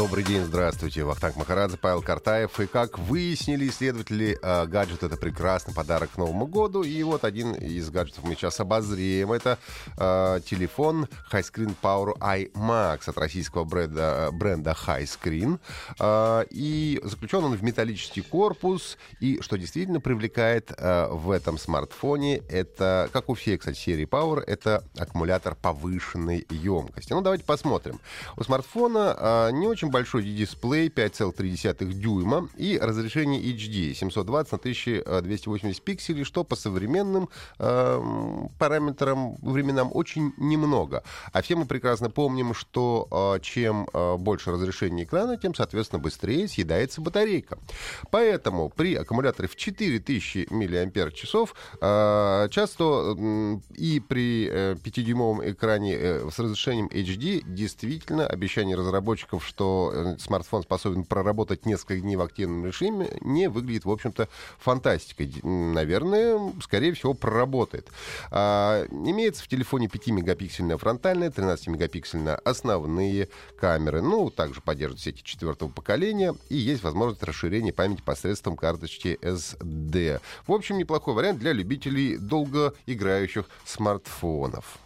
Добрый день, здравствуйте. Вахтанг Махарадзе, Павел Картаев. И как выяснили исследователи, э, гаджет — это прекрасный подарок к Новому году. И вот один из гаджетов мы сейчас обозрем. Это э, телефон Highscreen Power iMax от российского бренда, бренда Highscreen. Э, и заключен он в металлический корпус. И что действительно привлекает э, в этом смартфоне, это, как у всей, кстати, серии Power, это аккумулятор повышенной емкости. Ну, давайте посмотрим. У смартфона э, не очень большой дисплей 5,3 дюйма и разрешение HD 720 на 1280 пикселей, что по современным э, параметрам временам очень немного. А все мы прекрасно помним, что э, чем э, больше разрешение экрана, тем, соответственно, быстрее съедается батарейка. Поэтому при аккумуляторе в 4000 мАч э, часто э, и при э, 5-дюймовом экране э, с разрешением HD действительно обещание разработчиков, что Э, смартфон способен проработать несколько дней в активном режиме, не выглядит, в общем-то, фантастикой. Наверное, скорее всего, проработает. А, имеется в телефоне 5-мегапиксельная фронтальная, 13-мегапиксельная основные камеры. Ну, также поддерживает сети четвертого поколения и есть возможность расширения памяти посредством карточки SD. В общем, неплохой вариант для любителей долгоиграющих смартфонов.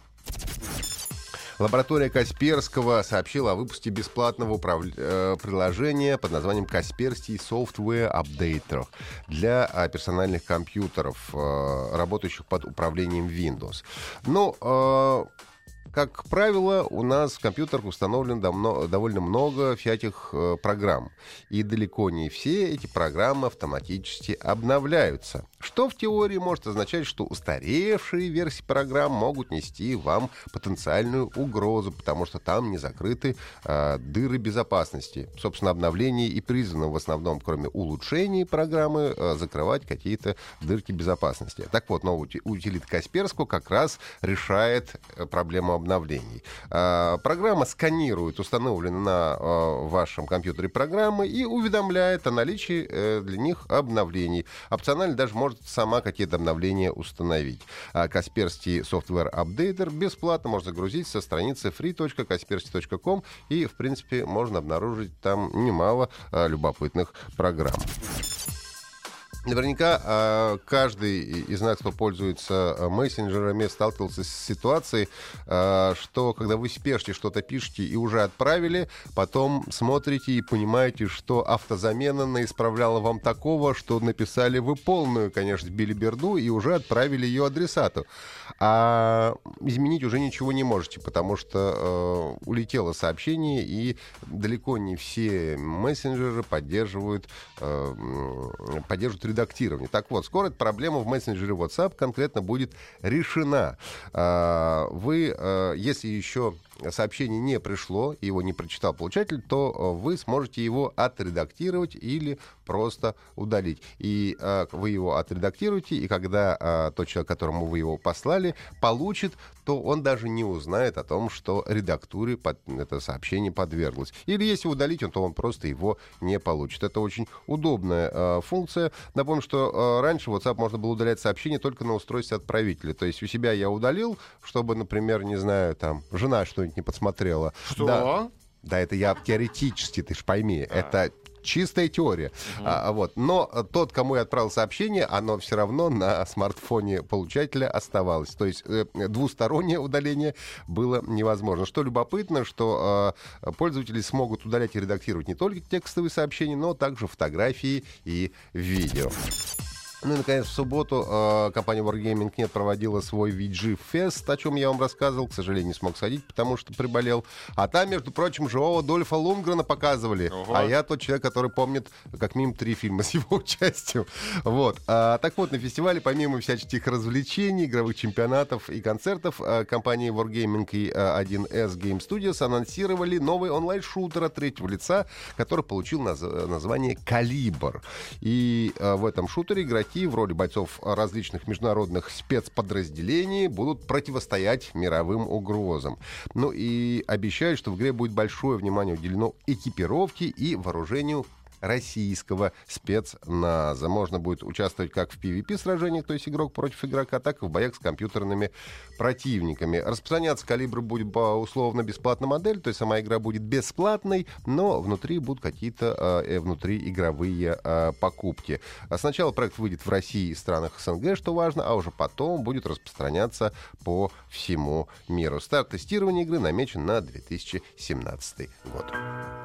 Лаборатория Касперского сообщила о выпуске бесплатного управ... э, приложения под названием Касперский Software Updater для э, персональных компьютеров, э, работающих под управлением Windows. Ну, э, как правило, у нас в компьютерах установлено довольно много всяких э, программ. И далеко не все эти программы автоматически обновляются. Что в теории может означать, что устаревшие версии программ могут нести вам потенциальную угрозу, потому что там не закрыты э, дыры безопасности. Собственно, обновление и призвано в основном, кроме улучшений программы, э, закрывать какие-то дырки безопасности. Так вот, новый утилит Касперского как раз решает э, проблему обновлений. Э, программа сканирует установленные на э, вашем компьютере программы и уведомляет о наличии э, для них обновлений. Опционально даже может сама какие-то обновления установить. А Касперский Software Updater бесплатно можно загрузить со страницы free.kaspersky.com и, в принципе, можно обнаружить там немало а, любопытных программ. Наверняка а, каждый из нас, кто пользуется а, мессенджерами, сталкивался с ситуацией, а, что когда вы спешите, что-то пишете и уже отправили, потом смотрите и понимаете, что автозамена наисправляла вам такого, что написали вы полную, конечно, билиберду и уже отправили ее адресату. А изменить уже ничего не можете, потому что улетело сообщение, и далеко не все мессенджеры поддерживают, поддерживают редактирования. Так вот, скоро эта проблема в мессенджере WhatsApp конкретно будет решена. А, вы, а, если еще сообщение не пришло, его не прочитал получатель, то э, вы сможете его отредактировать или просто удалить. И э, вы его отредактируете, и когда э, тот человек, которому вы его послали, получит, то он даже не узнает о том, что редактуре под, это сообщение подверглось. Или если удалить, то он просто его не получит. Это очень удобная э, функция. Напомню, что э, раньше WhatsApp можно было удалять сообщения только на устройстве отправителя. То есть у себя я удалил, чтобы, например, не знаю, там, жена что что-нибудь не подсмотрела. Что? Да, да это я теоретически, ты ж пойми. А. Это чистая теория. Угу. А, вот. Но тот, кому я отправил сообщение, оно все равно на смартфоне получателя оставалось. То есть э, двустороннее удаление было невозможно. Что любопытно, что э, пользователи смогут удалять и редактировать не только текстовые сообщения, но также фотографии и видео. Ну и, наконец, в субботу э, компания Wargaming нет проводила свой VG Fest, о чем я вам рассказывал. К сожалению, не смог сходить, потому что приболел. А там, между прочим, живого Дольфа Лунгрена показывали. Ого. А я тот человек, который помнит как минимум три фильма с его участием. Вот. А, так вот, на фестивале, помимо всяческих развлечений, игровых чемпионатов и концертов, э, компании Wargaming и э, 1С Game Studios анонсировали новый онлайн-шутер от третьего лица, который получил наз название «Калибр». И э, в этом шутере игроки игроки в роли бойцов различных международных спецподразделений будут противостоять мировым угрозам. Ну и обещают, что в игре будет большое внимание уделено экипировке и вооружению российского спецназа. Можно будет участвовать как в PvP-сражениях, то есть игрок против игрока, так и в боях с компьютерными противниками. Распространяться калибр будет по условно-бесплатной модели, то есть сама игра будет бесплатной, но внутри будут какие-то э, внутриигровые э, покупки. А сначала проект выйдет в России и странах СНГ, что важно, а уже потом будет распространяться по всему миру. Старт тестирования игры намечен на 2017 год.